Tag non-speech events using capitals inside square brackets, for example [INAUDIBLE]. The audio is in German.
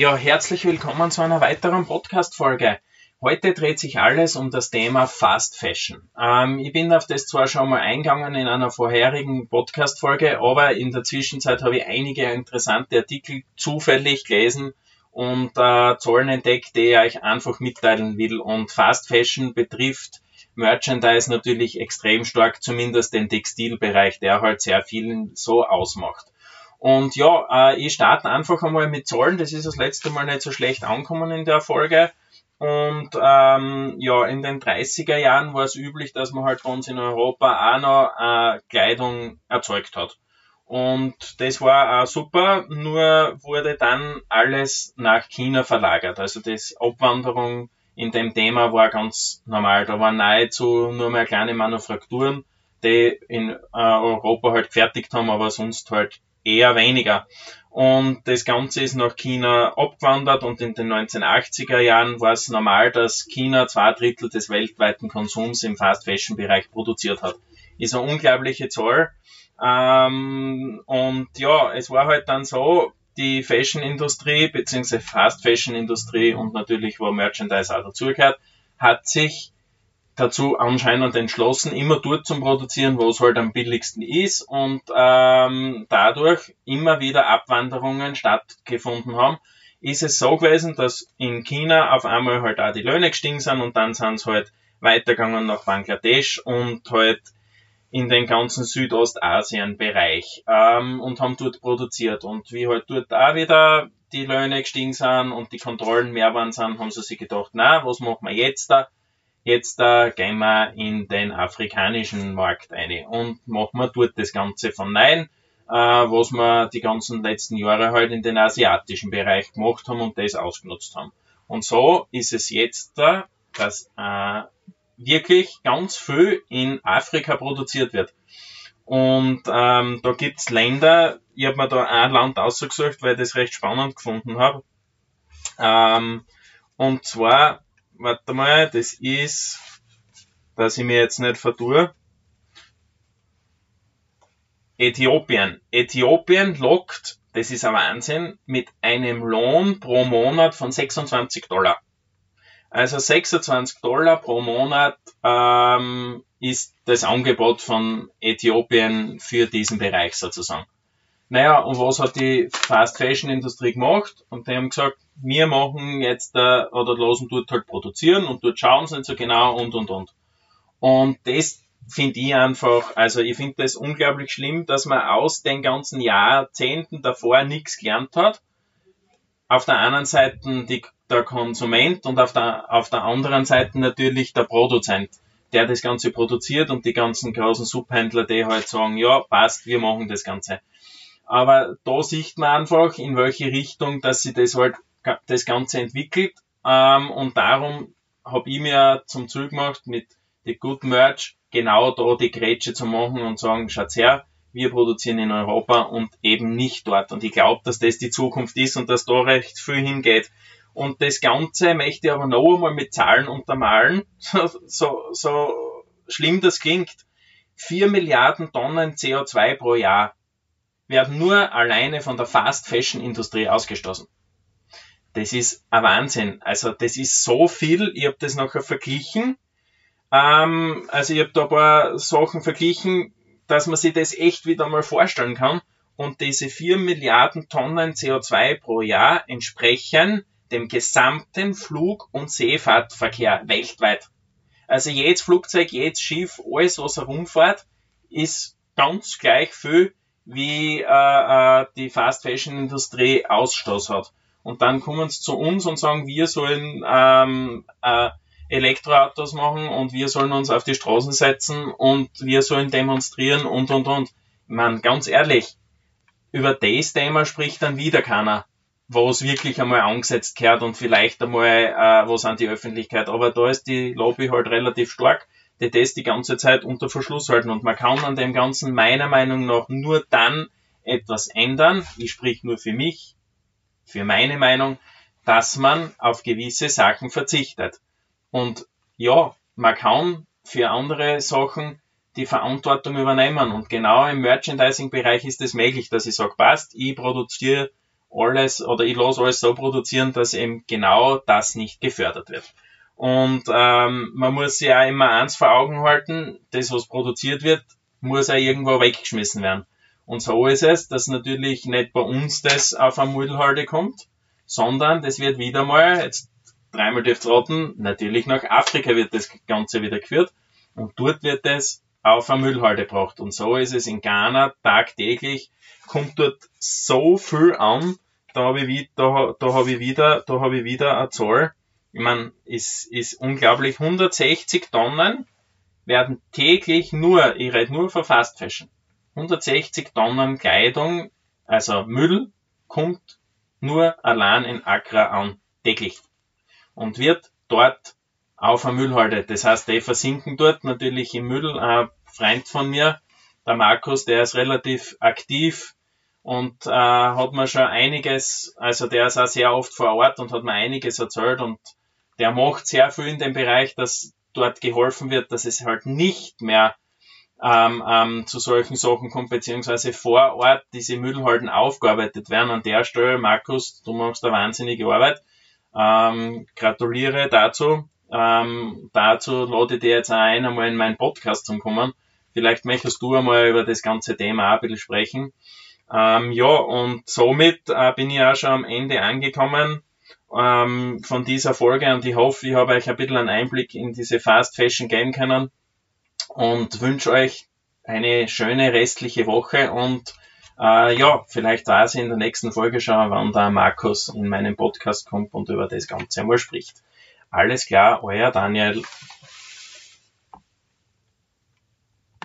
Ja, herzlich willkommen zu einer weiteren Podcast-Folge. Heute dreht sich alles um das Thema Fast Fashion. Ähm, ich bin auf das zwar schon mal eingegangen in einer vorherigen Podcast-Folge, aber in der Zwischenzeit habe ich einige interessante Artikel zufällig gelesen und äh, Zahlen entdeckt, die ich euch einfach mitteilen will. Und Fast Fashion betrifft Merchandise natürlich extrem stark, zumindest den Textilbereich, der halt sehr vielen so ausmacht. Und ja, äh, ich starte einfach einmal mit Zahlen. Das ist das letzte Mal nicht so schlecht angekommen in der Folge. Und ähm, ja, in den 30er Jahren war es üblich, dass man halt bei uns in Europa auch noch äh, Kleidung erzeugt hat. Und das war auch super, nur wurde dann alles nach China verlagert. Also das Abwanderung in dem Thema war ganz normal. Da waren nahezu nur mehr kleine Manufakturen, die in äh, Europa halt gefertigt haben, aber sonst halt eher weniger. Und das Ganze ist nach China abgewandert und in den 1980er Jahren war es normal, dass China zwei Drittel des weltweiten Konsums im Fast Fashion Bereich produziert hat. Ist eine unglaubliche Zahl. Ähm, und ja, es war halt dann so, die Fashion-Industrie beziehungsweise Fast-Fashion-Industrie und natürlich, wo Merchandise auch dazugehört, hat sich dazu anscheinend entschlossen, immer dort zu produzieren, wo es halt am billigsten ist und ähm, dadurch immer wieder Abwanderungen stattgefunden haben. Ist es so gewesen, dass in China auf einmal halt auch die Löhne gestiegen sind und dann sind sie halt weitergegangen nach Bangladesch und halt in den ganzen Südostasien-Bereich ähm, und haben dort produziert. Und wie halt dort auch wieder die Löhne gestiegen sind und die Kontrollen mehr waren sind, haben sie sich gedacht, na, was machen wir jetzt da? Jetzt äh, gehen wir in den afrikanischen Markt ein und machen wir dort das Ganze von Nein, äh, was wir die ganzen letzten Jahre halt in den asiatischen Bereich gemacht haben und das ausgenutzt haben. Und so ist es jetzt da, dass äh, wirklich ganz viel in Afrika produziert wird. Und ähm, da gibt's Länder, ich habe mir da ein Land ausgesucht, weil ich das recht spannend gefunden habe. Ähm, und zwar warte mal, das ist, dass ich mir jetzt nicht vertue. Äthiopien. Äthiopien lockt, das ist ein Wahnsinn, mit einem Lohn pro Monat von 26 Dollar. Also 26 Dollar pro Monat ähm, ist das Angebot von Äthiopien für diesen Bereich sozusagen. Naja, und was hat die Fast Fashion Industrie gemacht? Und die haben gesagt, wir machen jetzt äh, oder lassen dort halt produzieren und dort schauen sie nicht so genau und und und. Und das finde ich einfach, also ich finde das unglaublich schlimm, dass man aus den ganzen Jahrzehnten davor nichts gelernt hat. Auf der einen Seite die, der Konsument und auf der, auf der anderen Seite natürlich der Produzent, der das Ganze produziert und die ganzen großen Subhändler, die halt sagen, ja, passt, wir machen das Ganze. Aber da sieht man einfach, in welche Richtung, dass sie das halt, das Ganze entwickelt. Ähm, und darum habe ich mir zum Ziel gemacht, mit The Good Merch genau da die Grätsche zu machen und sagen, schaut's her, wir produzieren in Europa und eben nicht dort. Und ich glaube, dass das die Zukunft ist und dass da recht viel hingeht. Und das Ganze möchte ich aber noch einmal mit Zahlen untermalen, [LAUGHS] so, so, so schlimm das klingt. 4 Milliarden Tonnen CO2 pro Jahr werden nur alleine von der Fast Fashion Industrie ausgestoßen. Das ist ein Wahnsinn. Also das ist so viel. Ich habe das nachher verglichen. Ähm, also ich habe da ein paar Sachen verglichen, dass man sich das echt wieder mal vorstellen kann. Und diese 4 Milliarden Tonnen CO2 pro Jahr entsprechen dem gesamten Flug- und Seefahrtverkehr weltweit. Also jedes Flugzeug, jedes Schiff, alles was herumfährt, ist ganz gleich viel wie äh, äh, die Fast Fashion Industrie Ausstoß hat. Und dann kommen sie zu uns und sagen, wir sollen ähm, äh, Elektroautos machen und wir sollen uns auf die Straßen setzen und wir sollen demonstrieren und und und. Man, ganz ehrlich, über das Thema spricht dann wieder keiner, wo es wirklich einmal angesetzt gehört und vielleicht einmal äh, was an die Öffentlichkeit. Aber da ist die Lobby halt relativ stark die das die ganze Zeit unter Verschluss halten. Und man kann an dem Ganzen meiner Meinung nach nur dann etwas ändern, ich sprich nur für mich, für meine Meinung, dass man auf gewisse Sachen verzichtet. Und ja, man kann für andere Sachen die Verantwortung übernehmen. Und genau im Merchandising-Bereich ist es möglich, dass ich sage, passt, ich produziere alles oder ich lasse alles so produzieren, dass eben genau das nicht gefördert wird. Und ähm, man muss sich auch immer eins vor Augen halten, das, was produziert wird, muss auch irgendwo weggeschmissen werden. Und so ist es, dass natürlich nicht bei uns das auf eine Müllhalde kommt, sondern das wird wieder mal, jetzt dreimal dürft roten, natürlich nach Afrika wird das Ganze wieder geführt und dort wird es auf eine Müllhalde gebracht. Und so ist es in Ghana tagtäglich, kommt dort so viel an, da habe ich, da, da hab ich wieder, da habe ich wieder eine Zahl, ich meine, ist, ist unglaublich. 160 Tonnen werden täglich nur, ich rede nur von Fast Fashion, 160 Tonnen Kleidung, also Müll, kommt nur allein in Accra an, täglich. Und wird dort auf der Müllhalde. Das heißt, die versinken dort natürlich im Müll. Ein Freund von mir, der Markus, der ist relativ aktiv und äh, hat mir schon einiges, also der ist auch sehr oft vor Ort und hat mir einiges erzählt und der macht sehr viel in dem Bereich, dass dort geholfen wird, dass es halt nicht mehr ähm, ähm, zu solchen Sachen kommt, beziehungsweise vor Ort diese Müllhalden aufgearbeitet werden. An der Stelle, Markus, du machst eine wahnsinnige Arbeit. Ähm, gratuliere dazu. Ähm, dazu lade ich dir jetzt auch ein, einmal in meinen Podcast zu kommen. Vielleicht möchtest du einmal über das ganze Thema auch ein bisschen sprechen. Ähm, ja, und somit äh, bin ich auch schon am Ende angekommen ähm, von dieser Folge und ich hoffe, ich habe euch ein bisschen einen Einblick in diese Fast Fashion geben können und wünsche euch eine schöne restliche Woche und äh, ja, vielleicht weiß ich in der nächsten Folge schon, wann der Markus in meinen Podcast kommt und über das Ganze einmal spricht. Alles klar, euer Daniel.